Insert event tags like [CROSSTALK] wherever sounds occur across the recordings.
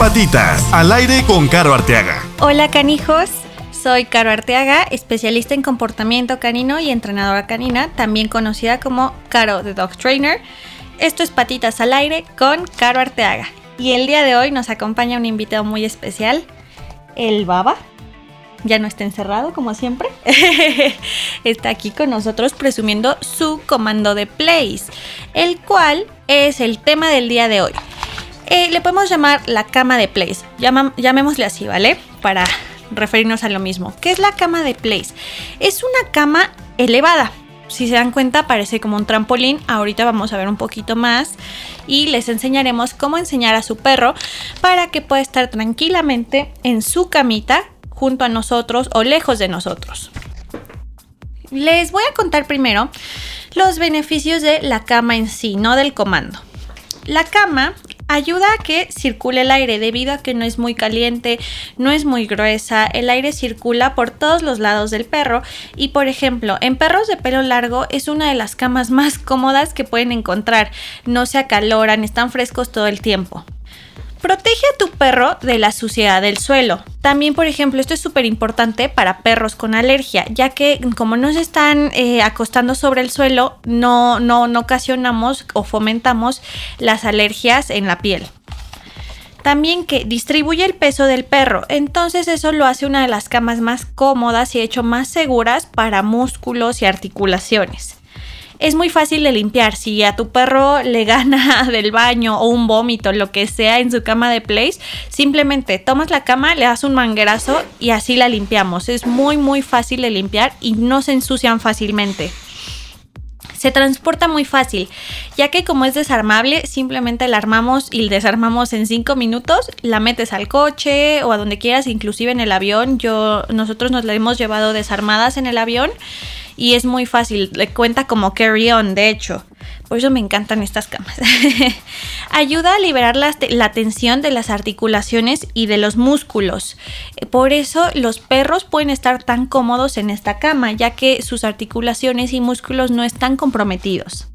Patitas, al aire con Caro Arteaga. Hola canijos, soy Caro Arteaga, especialista en comportamiento canino y entrenadora canina, también conocida como Caro the Dog Trainer. Esto es Patitas al aire con Caro Arteaga. Y el día de hoy nos acompaña un invitado muy especial, el Baba. Ya no está encerrado como siempre. [LAUGHS] está aquí con nosotros presumiendo su comando de plays, el cual es el tema del día de hoy. Eh, le podemos llamar la cama de place. llamémosle así, ¿vale? Para referirnos a lo mismo. ¿Qué es la cama de place? Es una cama elevada. Si se dan cuenta, parece como un trampolín. Ahorita vamos a ver un poquito más y les enseñaremos cómo enseñar a su perro para que pueda estar tranquilamente en su camita junto a nosotros o lejos de nosotros. Les voy a contar primero los beneficios de la cama en sí, no del comando. La cama ayuda a que circule el aire debido a que no es muy caliente, no es muy gruesa, el aire circula por todos los lados del perro y por ejemplo en perros de pelo largo es una de las camas más cómodas que pueden encontrar, no se acaloran, están frescos todo el tiempo. Protege a tu perro de la suciedad del suelo. También, por ejemplo, esto es súper importante para perros con alergia, ya que como no se están eh, acostando sobre el suelo, no, no, no ocasionamos o fomentamos las alergias en la piel. También que distribuye el peso del perro, entonces eso lo hace una de las camas más cómodas y hecho más seguras para músculos y articulaciones es muy fácil de limpiar. Si a tu perro le gana [LAUGHS] del baño o un vómito, lo que sea en su cama de place, simplemente tomas la cama, le das un manguerazo y así la limpiamos. Es muy muy fácil de limpiar y no se ensucian fácilmente. Se transporta muy fácil, ya que como es desarmable, simplemente la armamos y desarmamos en 5 minutos, la metes al coche o a donde quieras, inclusive en el avión. Yo, nosotros nos la hemos llevado desarmadas en el avión y es muy fácil, le cuenta como carry on, de hecho. Por eso me encantan estas camas. [LAUGHS] Ayuda a liberar la, tensión de las articulaciones y de los músculos. Por eso los perros pueden estar tan cómodos en esta cama, ya que sus articulaciones y músculos no están comprometidos.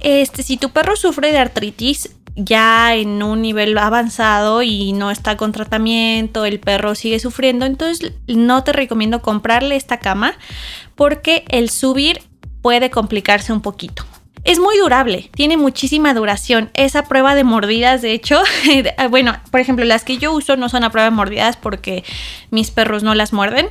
Este, si tu perro sufre de artritis, ya en un nivel avanzado y no está con tratamiento, el perro sigue sufriendo, entonces no te recomiendo comprarle esta cama porque el subir puede complicarse un poquito. Es muy durable, tiene muchísima duración. Esa prueba de mordidas, de hecho, [LAUGHS] bueno, por ejemplo, las que yo uso no son a prueba de mordidas porque mis perros no las muerden,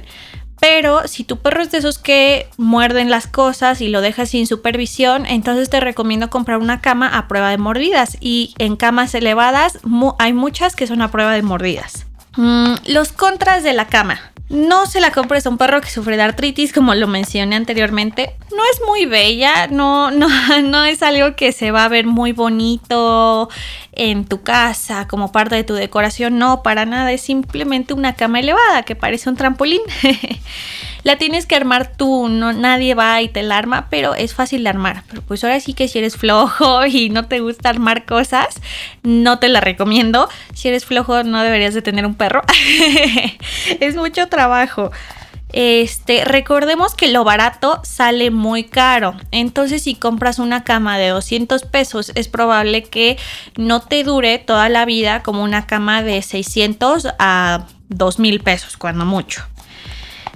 pero si tu perro es de esos que muerden las cosas y lo dejas sin supervisión, entonces te recomiendo comprar una cama a prueba de mordidas. Y en camas elevadas hay muchas que son a prueba de mordidas. Mm, los contras de la cama. No se la compres a un perro que sufre de artritis, como lo mencioné anteriormente. No es muy bella, no, no, [LAUGHS] no es algo que se va a ver muy bonito en tu casa como parte de tu decoración. No, para nada. Es simplemente una cama elevada que parece un trampolín. [LAUGHS] la tienes que armar tú, no, nadie va y te la arma, pero es fácil de armar. Pero pues ahora sí que si eres flojo [LAUGHS] y no te gusta armar cosas, no te la recomiendo. Si eres flojo no deberías de tener un perro. [LAUGHS] es mucho trabajo. Este, recordemos que lo barato sale muy caro. Entonces, si compras una cama de 200 pesos, es probable que no te dure toda la vida como una cama de 600 a 2000 pesos, cuando mucho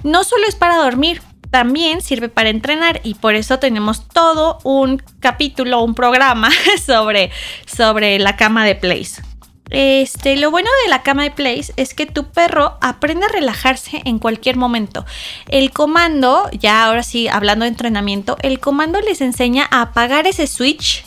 no solo es para dormir, también sirve para entrenar y por eso tenemos todo un capítulo, un programa [LAUGHS] sobre, sobre la cama de Place. Este, lo bueno de la cama de Place es que tu perro aprende a relajarse en cualquier momento. El comando, ya ahora sí hablando de entrenamiento, el comando les enseña a apagar ese switch,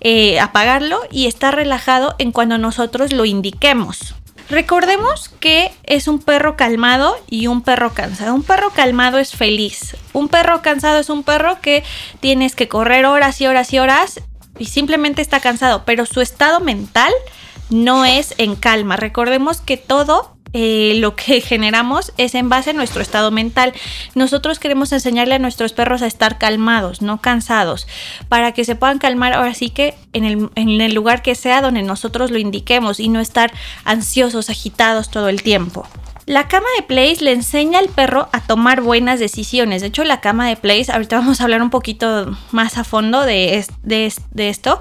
eh, apagarlo y estar relajado en cuando nosotros lo indiquemos. Recordemos que es un perro calmado y un perro cansado. Un perro calmado es feliz. Un perro cansado es un perro que tienes que correr horas y horas y horas y simplemente está cansado, pero su estado mental no es en calma. Recordemos que todo eh, lo que [LAUGHS] generamos es en base a nuestro estado mental. Nosotros queremos enseñarle a nuestros perros a estar calmados, no cansados, para que se puedan calmar ahora sí que en el, lugar que sea donde nosotros lo indiquemos y no estar ansiosos, agitados todo el tiempo. La cama de Place le enseña al perro a tomar buenas decisiones. De hecho, la cama de Place, ahorita vamos a hablar un poquito más a fondo de, esto,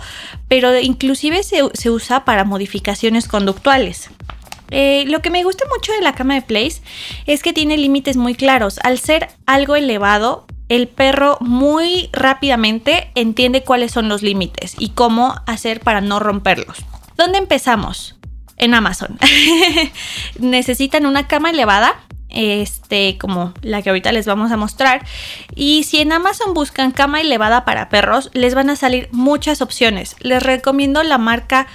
pero inclusive se, usa para modificaciones conductuales. Eh, lo que me gusta mucho de la cama de Place es que tiene límites muy claros. Al ser algo elevado, el perro muy rápidamente entiende cuáles son los límites y cómo hacer para no romperlos. ¿Dónde empezamos? En Amazon. [LAUGHS] Necesitan una cama elevada, este, como la que ahorita les vamos a mostrar. Y si en Amazon buscan cama elevada para perros, les van a salir muchas opciones. Les recomiendo la marca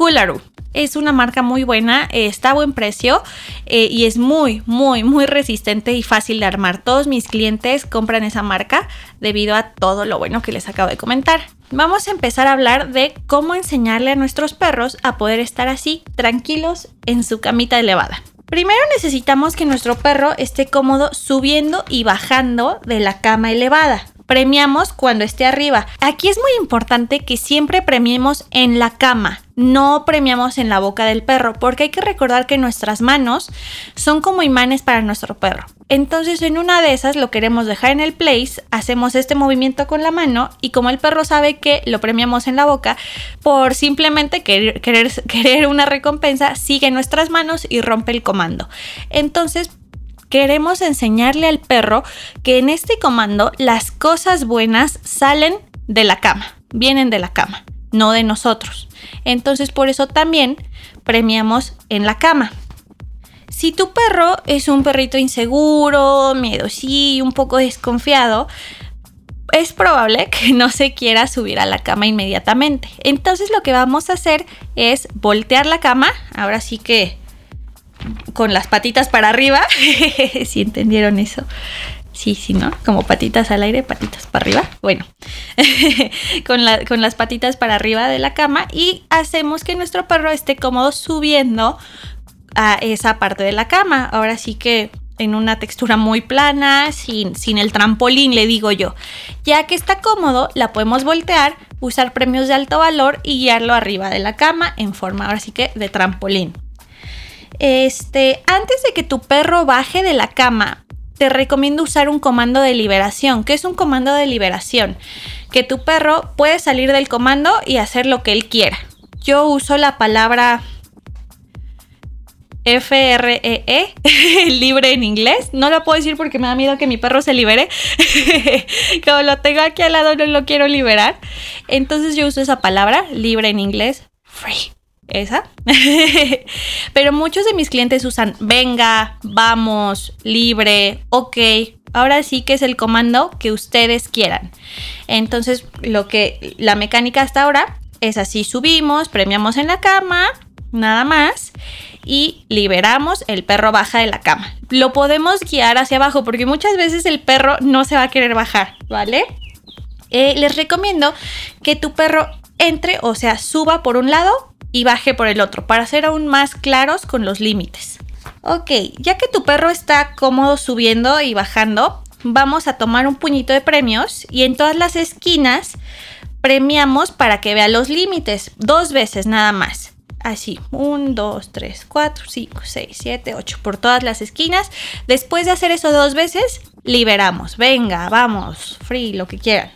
Kularu. Es una marca muy buena, eh, está a buen precio eh, y es muy, muy, muy resistente y fácil de armar. Todos mis clientes compran esa marca debido a todo lo bueno que les acabo de comentar. Vamos a empezar a hablar de cómo enseñarle a nuestros perros a poder estar así, tranquilos, en su camita elevada. Primero necesitamos que nuestro perro esté cómodo subiendo y bajando de la cama elevada premiamos cuando esté arriba. Aquí es muy importante que siempre premiemos en la cama, no premiamos en la boca del perro, porque hay que recordar que nuestras manos son como imanes para nuestro perro. Entonces en una de esas lo queremos dejar en el place, hacemos este movimiento con la mano y como el perro sabe que lo premiamos en la boca, por simplemente querer, querer, querer una recompensa, sigue nuestras manos y rompe el comando. Entonces queremos enseñarle al perro que en este comando las cosas buenas salen de la cama, vienen de la cama, no de nosotros. Entonces por eso también premiamos en la cama. Si tu perro es un perrito inseguro, y un poco desconfiado, es probable que no se quiera subir a la cama inmediatamente. Entonces lo que vamos a hacer es voltear la cama. Ahora sí que con las patitas para arriba. [LAUGHS] si entendieron eso. Sí, sí, ¿no? Como patitas al aire, patitas para arriba. Bueno, [LAUGHS] con, con las patitas para arriba de la cama y hacemos que nuestro perro esté cómodo subiendo a esa parte de la cama. Ahora sí que en una textura muy plana, sin, sin el trampolín, le digo yo. Ya que está cómodo, la podemos voltear, usar premios de alto valor y guiarlo arriba de la cama en forma ahora sí que de trampolín. Este, antes de que tu perro baje de la cama, te recomiendo usar un comando de liberación. ¿Qué es un comando de liberación? Que tu perro puede salir del comando y hacer lo que él quiera. Yo uso la palabra F-R-E-E, -E, [LAUGHS] libre en inglés. No lo puedo decir porque me da miedo que mi perro se libere. [LAUGHS] Como lo tengo aquí al lado, no lo quiero liberar. Entonces yo uso esa palabra, libre en inglés, free esa. [LAUGHS] Pero muchos de mis clientes usan venga, vamos, libre, ok. Ahora sí que es el comando que ustedes quieran. Entonces, lo que la mecánica hasta ahora es así: subimos, premiamos en la cama, nada más. Y liberamos, el perro baja de la cama. Lo podemos guiar hacia abajo porque muchas veces el perro no se va a querer bajar, ¿vale? Eh, les recomiendo que tu perro entre, o sea, suba por un lado y baje por el otro para ser aún más claros con los límites. Ok, ya que tu perro está cómodo subiendo y bajando, vamos a tomar un puñito de premios y en todas las esquinas premiamos para que vea los límites, dos veces nada más. Así, 1, 2, 3, 4, 5, 6, 7, 8, por todas las esquinas. Después de hacer eso dos veces, liberamos. Venga, vamos, free, lo que quieran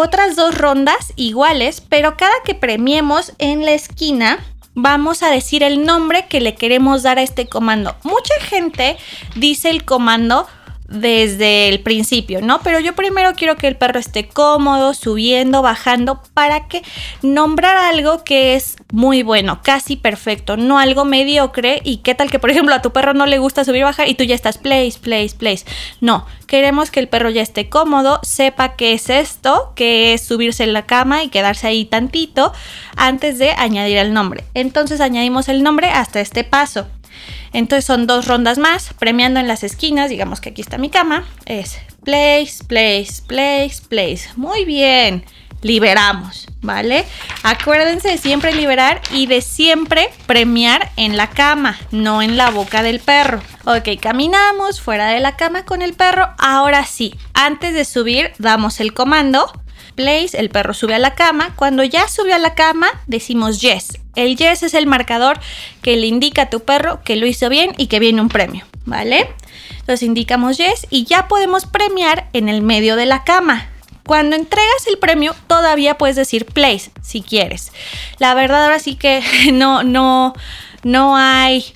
otras dos rondas iguales, pero cada que premiemos en la esquina vamos a decir el nombre que le queremos dar a este comando. Mucha gente dice el comando desde el principio, ¿no? Pero yo primero quiero que el perro esté cómodo, subiendo, bajando, para que nombrar algo que es muy bueno, casi perfecto, no algo mediocre y qué tal que, por ejemplo, a tu perro no le gusta subir bajar y tú ya estás place, place, place. No, queremos que el perro ya esté cómodo, sepa qué es esto, que es subirse en la cama y quedarse ahí tantito antes de añadir el nombre. Entonces añadimos el nombre hasta este paso. Entonces son dos rondas más, premiando en las esquinas, digamos que aquí está mi cama, es place, place, place, place. Muy bien, liberamos, ¿vale? Acuérdense de siempre liberar y de siempre premiar en la cama, no en la boca del perro. Ok, caminamos fuera de la cama con el perro. Ahora sí, antes de subir, damos el comando. Place, el perro sube a la cama. Cuando ya subió a la cama, decimos yes El yes es el marcador que le indica a tu perro que lo hizo bien y que viene un premio, ¿vale? Entonces indicamos yes y ya podemos premiar en el medio de la cama. Cuando entregas el premio, todavía puedes decir place si quieres. La verdad, ahora sí que [LAUGHS] no, no, no hay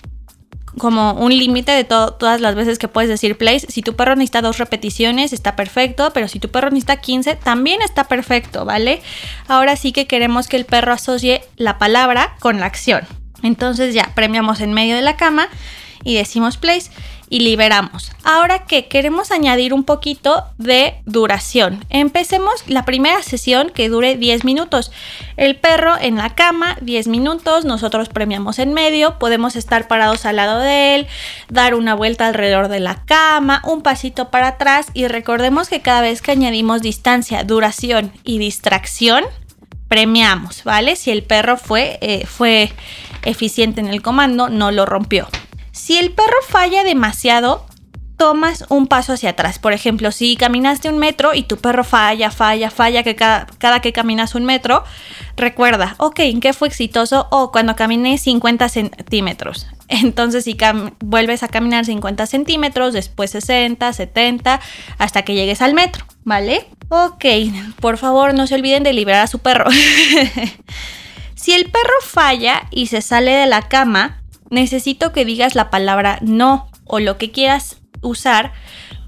como un límite de todas las veces que puedes decir place. Si tu perro necesita dos repeticiones, está perfecto, pero si tu perro necesita 15, también está perfecto, ¿vale? Ahora sí que queremos que el perro asocie la palabra con la acción. Entonces ya premiamos en medio de la cama y decimos place y liberamos. Ahora que queremos añadir un poquito de duración. Empecemos la primera sesión que dure 10 minutos. El perro en la cama, 10 minutos, nosotros premiamos en medio, podemos estar parados al lado de él, dar una vuelta alrededor de la cama, un pasito para atrás y recordemos que cada vez que añadimos distancia, duración y distracción, premiamos, ¿vale? Si el perro fue, eh, fue eficiente en el comando, no lo rompió. Si el perro falla demasiado, tomas un paso hacia atrás. Por ejemplo, si caminaste un metro y tu perro falla, falla, falla, que cada, que caminas un metro, recuerda, ok, ¿en qué fue exitoso? O cuando caminé 50 centímetros. [LAUGHS] Entonces, si vuelves a caminar 50 centímetros, después 60, 70, hasta que llegues al metro, ¿vale? Ok, por favor, no se olviden de liberar a su perro. [LAUGHS] si el perro falla y se sale de la cama, necesito que digas la palabra no o lo que quieras usar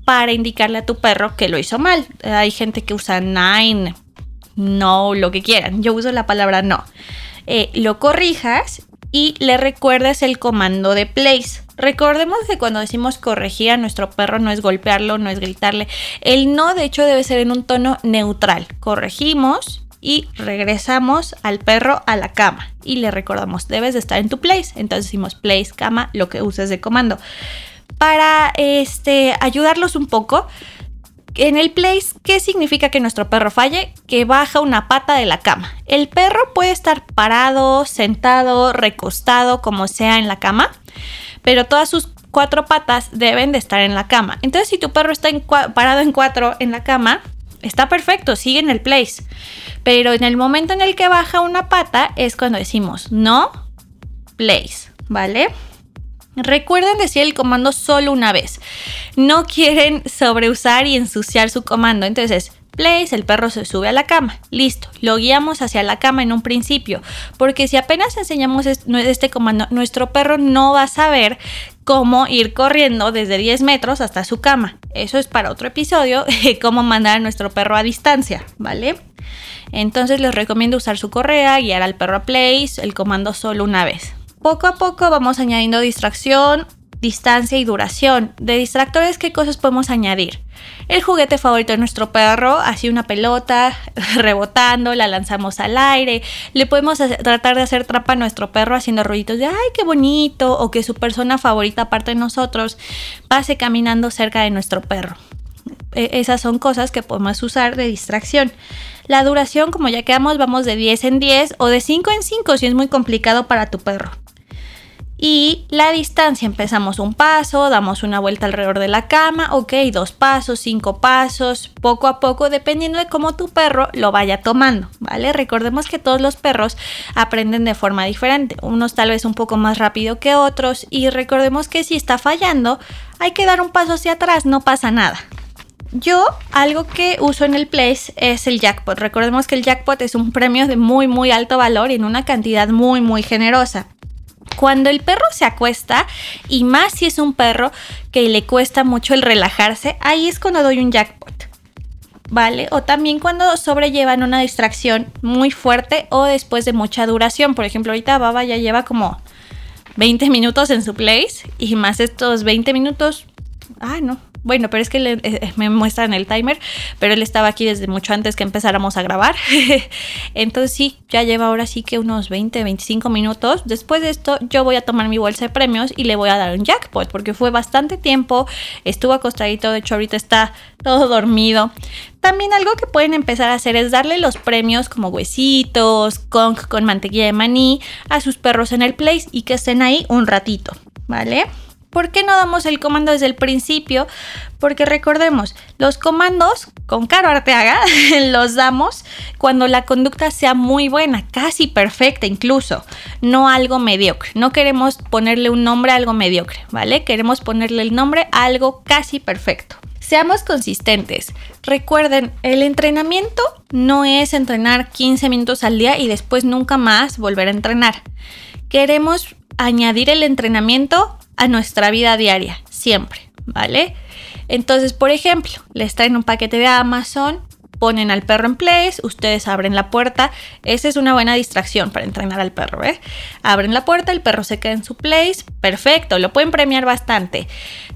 para indicarle a tu perro que lo hizo mal. Hay gente que usa nine, no, lo que quieran. Yo uso la palabra no. Eh, lo corrijas y le recuerdes el comando de place. Recordemos que cuando decimos corregir a nuestro perro no es golpearlo, no es gritarle. El no, de hecho, debe ser en un tono neutral. Corregimos y regresamos al perro a la cama y le recordamos, debes de estar en tu place. Entonces decimos place, cama, lo que uses de comando. Para este, ayudarlos un poco, en el place, ¿qué significa que nuestro perro falle? Que baja una pata de la cama. El perro puede estar parado, sentado, recostado, como sea en la cama, pero todas sus cuatro patas deben de estar en la cama. Entonces, si tu perro está parado en cuatro en la cama, está perfecto, sigue en el place. Pero en el momento en el que baja una pata es cuando decimos no place, ¿vale? Recuerden decir el comando solo una vez. No quieren sobreusar y ensuciar su comando. Entonces, place, el perro se sube a la cama. Listo, lo guiamos hacia la cama en un principio. Porque si apenas enseñamos este comando, nuestro perro no va a saber cómo ir corriendo desde 10 metros hasta su cama. Eso es para otro episodio, [LAUGHS] cómo mandar a nuestro perro a distancia, ¿vale? Entonces les recomiendo usar su correa, guiar al perro a place, el comando solo una vez. Poco a poco vamos añadiendo distracción, distancia y duración. De distractores, ¿qué cosas podemos añadir? El juguete favorito de nuestro perro, así una pelota [LAUGHS] rebotando, la lanzamos al aire. Le podemos tratar de hacer trampa a nuestro perro haciendo ruiditos de ¡ay, qué bonito! O que su persona favorita, aparte de nosotros, pase caminando cerca de nuestro perro. E, esas son cosas que podemos usar de distracción. La duración, como ya quedamos, vamos de 10 en 10 o de 5 en 5 si es muy complicado para tu perro. Y la distancia, empezamos un paso, damos una vuelta alrededor de la cama, ok, dos pasos, cinco pasos, poco a poco, dependiendo de cómo tu perro lo vaya tomando, ¿vale? Recordemos que todos los perros aprenden de forma diferente, unos tal vez un poco más rápido que otros, y recordemos que si está fallando, hay que dar un paso hacia atrás, no pasa nada, yo algo que uso en el Place es el jackpot. Recordemos que el jackpot es un premio de muy muy alto valor y en una cantidad muy muy generosa. Cuando el perro se acuesta, y más si es un perro que le cuesta mucho el relajarse, ahí es cuando doy un jackpot. ¿Vale? O también cuando sobrellevan una distracción muy fuerte o después de mucha duración. Por ejemplo, ahorita Baba ya lleva como 20 minutos en su place y más estos 20 minutos. Ah, no, bueno, pero es que le, eh, me muestran el timer, pero él estaba aquí desde mucho antes que empezáramos a grabar. [LAUGHS] Entonces sí, ya lleva ahora sí que unos 20, 25 minutos. Después de esto, yo voy a tomar mi bolsa de premios y le voy a dar un jackpot, porque fue bastante tiempo, estuvo acostadito, de hecho ahorita está todo dormido. También algo que pueden empezar a hacer es darle los premios como huesitos, con, con mantequilla de maní a sus perros en el place y que estén ahí un ratito, ¿vale? ¿Por qué no damos el comando desde el principio? Porque recordemos, los comandos con Caro Arteaga [LAUGHS] los damos cuando la conducta sea muy buena, casi perfecta incluso, no algo mediocre. No queremos ponerle un nombre a algo mediocre, ¿vale? Queremos ponerle el nombre a algo casi perfecto. Seamos consistentes. Recuerden, el entrenamiento no es entrenar 15 minutos al día y después nunca más volver a entrenar. Queremos añadir el entrenamiento a nuestra vida diaria, siempre, ¿vale? Entonces, por ejemplo, les traen un paquete de Amazon, ponen al perro en place, ustedes abren la puerta. Esa es una buena distracción para entrenar al perro, ¿eh? Abren la puerta, el perro se queda en su place, perfecto, lo pueden premiar bastante.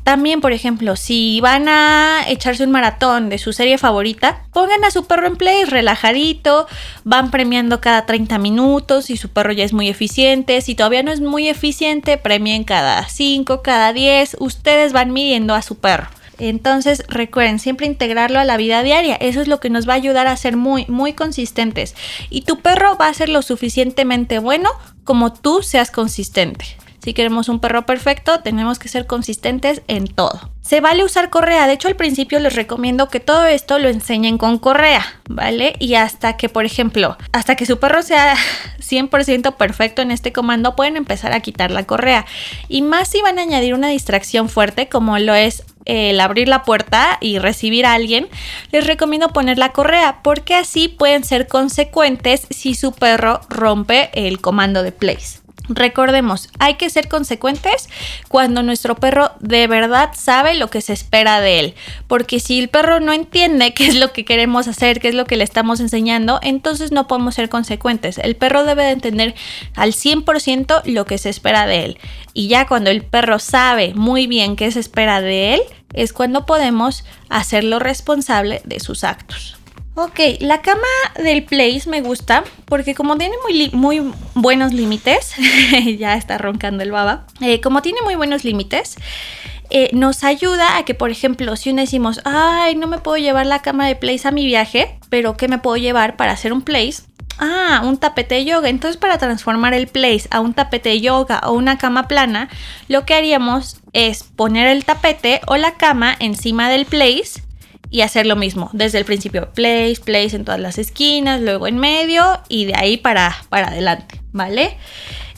También, por ejemplo, si van a echarse un maratón de su serie favorita, pongan a su perro en place, relajadito, van premiando cada 30 minutos, si su perro ya es muy eficiente, si todavía no es muy eficiente, premien cada 5, cada 10, ustedes van midiendo a su perro. Entonces recuerden siempre integrarlo a la vida diaria. Eso es lo que nos va a ayudar a ser muy, muy consistentes. Y tu perro va a ser lo suficientemente bueno como tú seas consistente. Si queremos un perro perfecto, tenemos que ser consistentes en todo. Se vale usar correa. De hecho, al principio les recomiendo que todo esto lo enseñen con correa, ¿vale? Y hasta que, por ejemplo, hasta que su perro sea [LAUGHS] 100% perfecto en este comando, pueden empezar a quitar la correa. Y más si van a añadir una distracción fuerte, como lo es el abrir la puerta y recibir a alguien, les recomiendo poner la correa porque así pueden ser consecuentes si su perro rompe el comando de place. Recordemos, hay que ser consecuentes cuando nuestro perro de verdad sabe lo que se espera de él. Porque si el perro no entiende [LAUGHS] qué es lo que queremos hacer, qué es lo que le estamos enseñando, entonces no podemos ser consecuentes. El perro debe de entender al 100% lo que se espera de él. Y ya cuando el perro sabe muy bien qué se espera de él, es cuando podemos hacerlo responsable de sus actos. Ok, la cama del Place me gusta porque como tiene muy, buenos límites, [LAUGHS] ya está roncando el baba, eh, como tiene muy buenos límites, eh, nos ayuda a que, por ejemplo, si decimos, ay, no me puedo llevar la cama de Place a mi viaje, pero ¿qué me puedo llevar para hacer un Place? Ah, un tapete de yoga. Entonces, para transformar el place a un tapete de yoga o una cama plana, lo que haríamos es poner el tapete o la cama encima del place y hacer lo mismo desde el principio place, place en todas las esquinas, luego en medio y de ahí para, para adelante, ¿vale?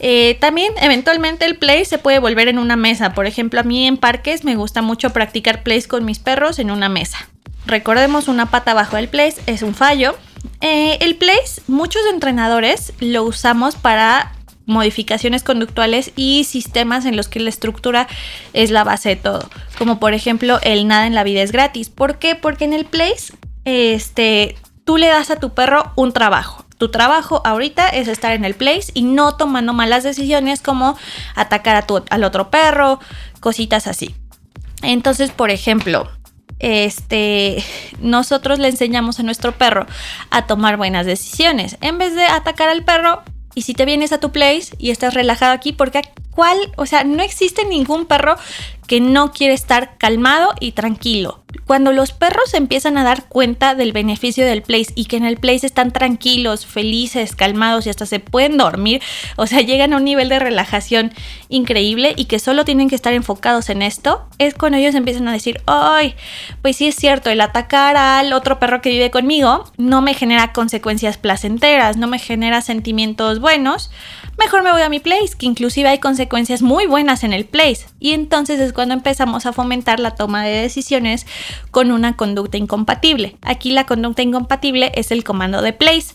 Eh, también eventualmente el place se puede volver en una mesa, por ejemplo a mí en parques me gusta mucho practicar place con mis perros en una mesa. Recordemos una pata abajo del place es un fallo. Eh, el place muchos entrenadores lo usamos para modificaciones conductuales y sistemas en los que la estructura es la base de todo. Como por ejemplo el nada en la vida es gratis. ¿Por qué? Porque en el place este, tú le das a tu perro un trabajo. Tu trabajo ahorita es estar en el place y no tomando malas decisiones como atacar a tu, al otro perro, cositas así. Entonces, por ejemplo, este, nosotros le enseñamos a nuestro perro a tomar buenas decisiones. En vez de atacar al perro, y si te vienes a tu place y estás relajado aquí, porque cuál, o sea, no existe ningún perro que no quiere estar calmado y tranquilo. Cuando los perros empiezan a dar cuenta del beneficio del place y que en el place están tranquilos, felices, calmados y hasta se pueden dormir, o sea, [LAUGHS] llegan a un nivel de relajación increíble y que solo tienen que estar enfocados en esto, es cuando ellos empiezan a decir, ay, pues sí es cierto, el atacar al otro perro que vive conmigo no me genera consecuencias placenteras, no me genera sentimientos buenos, mejor me voy a mi place, que inclusive hay consecuencias muy buenas en el place. Y entonces es cuando empezamos a fomentar la toma de decisiones con una conducta incompatible. Aquí la conducta incompatible es el comando de place.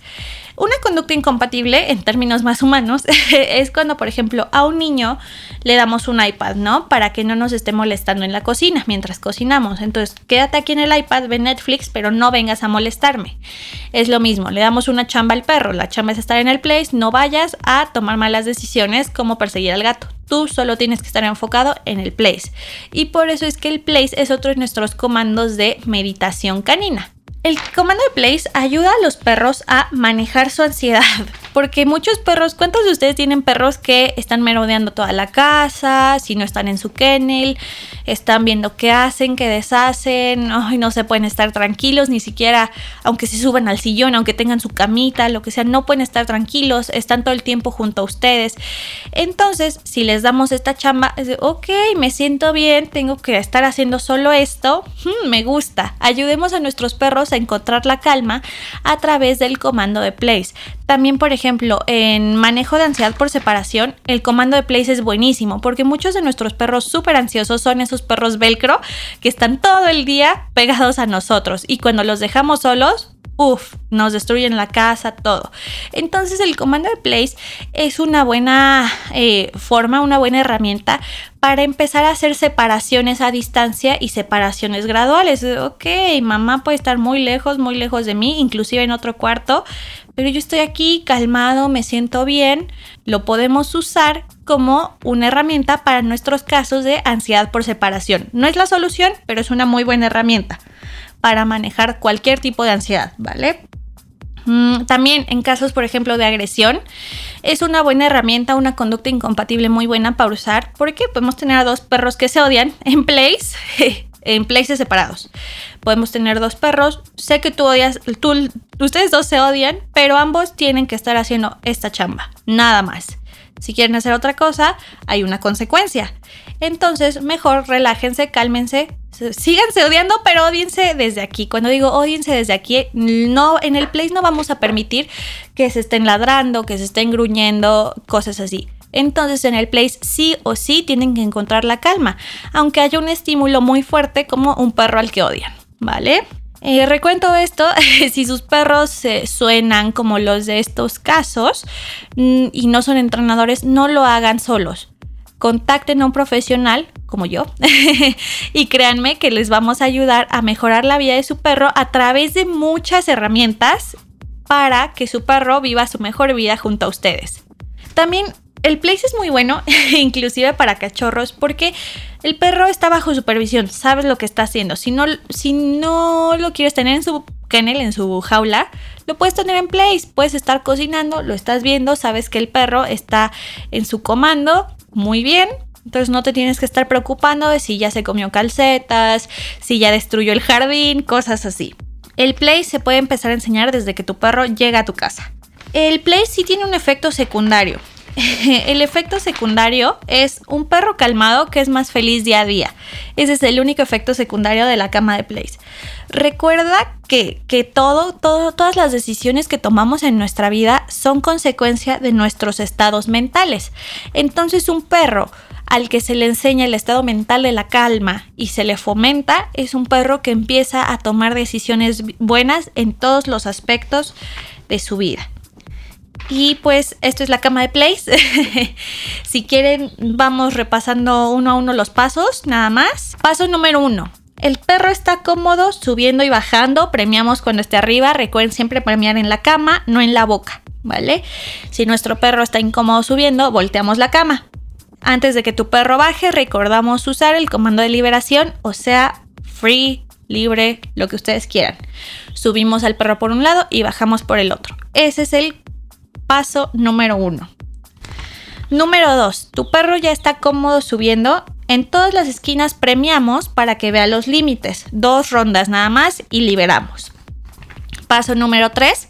Una conducta incompatible, en términos más humanos, [LAUGHS] es cuando, por ejemplo, a un niño le damos un iPad, ¿no? Para que no nos esté molestando en la cocina mientras cocinamos. Entonces, quédate aquí en el iPad, ve Netflix, pero no vengas a molestarme. Es lo mismo, le damos una chamba al perro. La chamba es estar en el place, no vayas a tomar malas decisiones como perseguir al gato. Tú solo tienes que estar enfocado en el place. Y por eso es que el place es otro de nuestros comandos de meditación canina. El comando de place ayuda a los perros a manejar su ansiedad. [LAUGHS] Porque muchos perros, ¿cuántos de ustedes tienen perros que están merodeando toda la casa, si no están en su kennel, están viendo qué hacen, qué deshacen, no se pueden estar tranquilos, ni siquiera aunque se suban al sillón, aunque tengan su camita, lo que sea, no pueden estar tranquilos, están todo el tiempo junto a ustedes. Entonces, si les damos esta chamba, es de, ok, me siento bien, tengo que estar haciendo solo esto, hmm, me gusta. Ayudemos a nuestros perros a encontrar la calma a través del comando de place. También, por ejemplo, en manejo de ansiedad por separación, el comando de place es buenísimo porque muchos de nuestros perros súper ansiosos son esos perros velcro que están todo el día pegados a nosotros y cuando los dejamos solos, uff, nos destruyen la casa, todo. Entonces el comando de place es una buena eh, forma, una buena herramienta para empezar a hacer separaciones a distancia y separaciones graduales. Ok, mamá puede estar muy lejos, muy lejos de mí, inclusive en otro cuarto, pero yo estoy aquí calmado, me siento bien, lo podemos usar como una herramienta para nuestros casos de ansiedad por separación. No es la solución, pero es una muy buena herramienta para manejar cualquier tipo de ansiedad, ¿vale? Mm, también en casos, por ejemplo, de agresión, es una buena herramienta, una conducta incompatible muy buena para usar, porque podemos tener a dos perros que se odian en place, [LAUGHS] en places separados. Podemos tener dos perros. Sé que tú odias, tú, ustedes dos se odian, pero ambos tienen que estar haciendo esta chamba. Nada más. Si quieren hacer otra cosa, hay una consecuencia. Entonces, mejor relájense, cálmense, síganse odiando, pero odiense desde aquí. Cuando digo odiense desde aquí, no, en el place no vamos a permitir que se estén ladrando, que se estén gruñendo, cosas así. Entonces en el place sí o sí tienen que encontrar la calma, aunque haya un estímulo muy fuerte como un perro al que odian, ¿vale? Eh, recuento esto, [LAUGHS] si sus perros suenan como los de estos casos mm, y no son entrenadores, no lo hagan solos. Contacten a un profesional como yo [LAUGHS] y créanme que les vamos a ayudar a mejorar la vida de su perro a través de muchas herramientas para que su perro viva su mejor vida junto a ustedes. También el place es muy bueno, [LAUGHS] inclusive para cachorros, porque el perro está bajo supervisión, sabes lo que está haciendo. Si no, si no lo quieres tener en su kennel, en su jaula, lo puedes tener en place. Puedes estar cocinando, lo estás viendo, sabes que el perro está en su comando, muy bien. Entonces no te tienes que estar preocupando de si ya se comió calcetas, si ya destruyó el jardín, cosas así. El play se puede empezar a enseñar desde que tu perro llega a tu casa. El play sí tiene un efecto secundario. [LAUGHS] el efecto secundario es un perro calmado que es más feliz día a día. Ese es el único efecto secundario de la cama de Place. Recuerda que, que todo, todas las decisiones que tomamos en nuestra vida son consecuencia de nuestros estados mentales. Entonces un perro al que se le enseña el estado mental de la calma y se le fomenta es un perro que empieza a tomar decisiones buenas en todos los aspectos de su vida. Y pues esto es la cama de Place. [LAUGHS] si quieren, vamos repasando uno a uno los pasos, nada más. Paso número uno. El perro está cómodo subiendo y bajando. Premiamos cuando esté arriba. Recuerden siempre premiar en la cama, no en la boca, ¿vale? Si nuestro perro está incómodo subiendo, volteamos la cama. Antes de que tu perro baje, recordamos usar el comando de liberación, o sea, free, libre, lo que ustedes quieran. Subimos al perro por un lado y bajamos por el otro. Ese es el paso número uno. Número dos, tu perro ya está cómodo subiendo. En todas las esquinas premiamos para que vea los límites. Dos rondas nada más y liberamos. Paso número tres,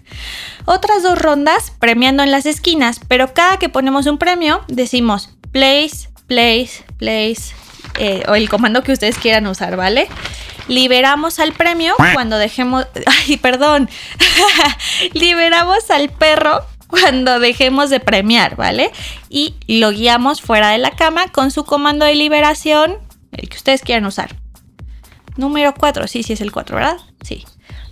otras dos rondas premiando en las esquinas, pero cada que ponemos un premio decimos place, place, place eh, o el comando que ustedes quieran usar, ¿vale? Liberamos al premio cuando dejemos, ay, perdón, [LAUGHS] liberamos al perro cuando dejemos de premiar, ¿vale? Y lo guiamos fuera de la cama con su comando de liberación, el que ustedes quieran usar. Número 4, sí, sí es el 4, ¿verdad? Sí.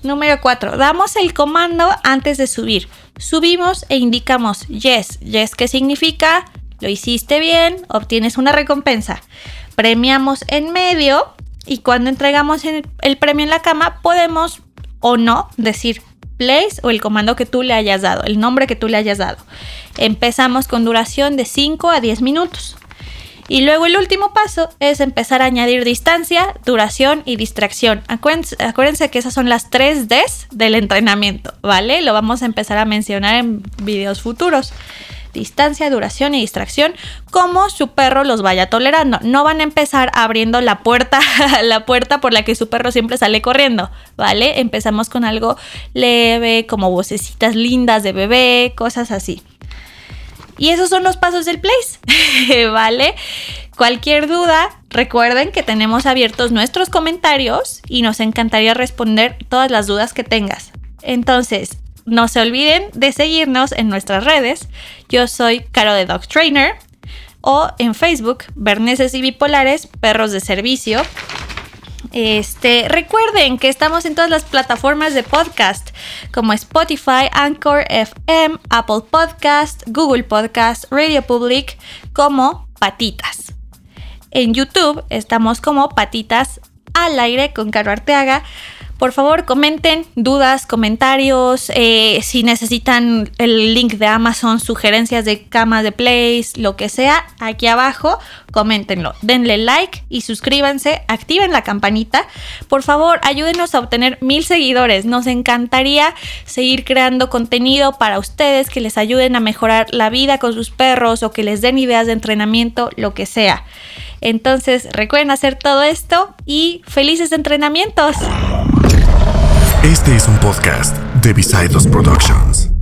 Número 4, damos el comando antes de subir. Subimos e indicamos yes. Yes, ¿qué significa? Lo hiciste bien, obtienes una recompensa. Premiamos en medio y cuando entregamos el premio en la cama podemos o no decir place o el comando que tú le hayas dado, el nombre que tú le hayas dado. Empezamos con duración de 5 a 10 minutos. Y luego el último paso es empezar a añadir distancia, duración y distracción. Acuérdense, que esas son las tres Ds del entrenamiento, ¿vale? Lo vamos a empezar a mencionar en videos futuros. Distancia, duración y distracción, como su perro los vaya tolerando. No van a empezar abriendo la puerta, [LAUGHS] la puerta por la que su perro siempre sale corriendo, ¿vale? Empezamos con algo leve, como vocecitas lindas de bebé, cosas así. Y esos son los pasos del place, [LAUGHS] ¿vale? Cualquier duda, recuerden que tenemos abiertos nuestros comentarios y nos encantaría responder todas las dudas que tengas. Entonces, no se olviden de seguirnos en nuestras redes. Yo soy Caro de Dog Trainer o en Facebook, Berneses y Bipolares, Perros de Servicio. Este, recuerden que estamos en todas las plataformas de podcast como Spotify, Anchor FM, Apple Podcast, Google Podcast, Radio Public, como Patitas. En YouTube estamos como Patitas al aire con Caro Arteaga. Por favor, comenten dudas, comentarios, eh, si necesitan el link de Amazon, sugerencias de camas de place, lo que sea, aquí abajo, coméntenlo. Denle like y suscríbanse, activen la campanita. Por favor, ayúdenos a obtener mil seguidores. Nos encantaría seguir creando contenido para ustedes que les ayuden a mejorar la vida con sus perros o que les den ideas de entrenamiento, lo que sea. Entonces, recuerden hacer todo esto y felices entrenamientos. Este es un podcast de Beside Productions.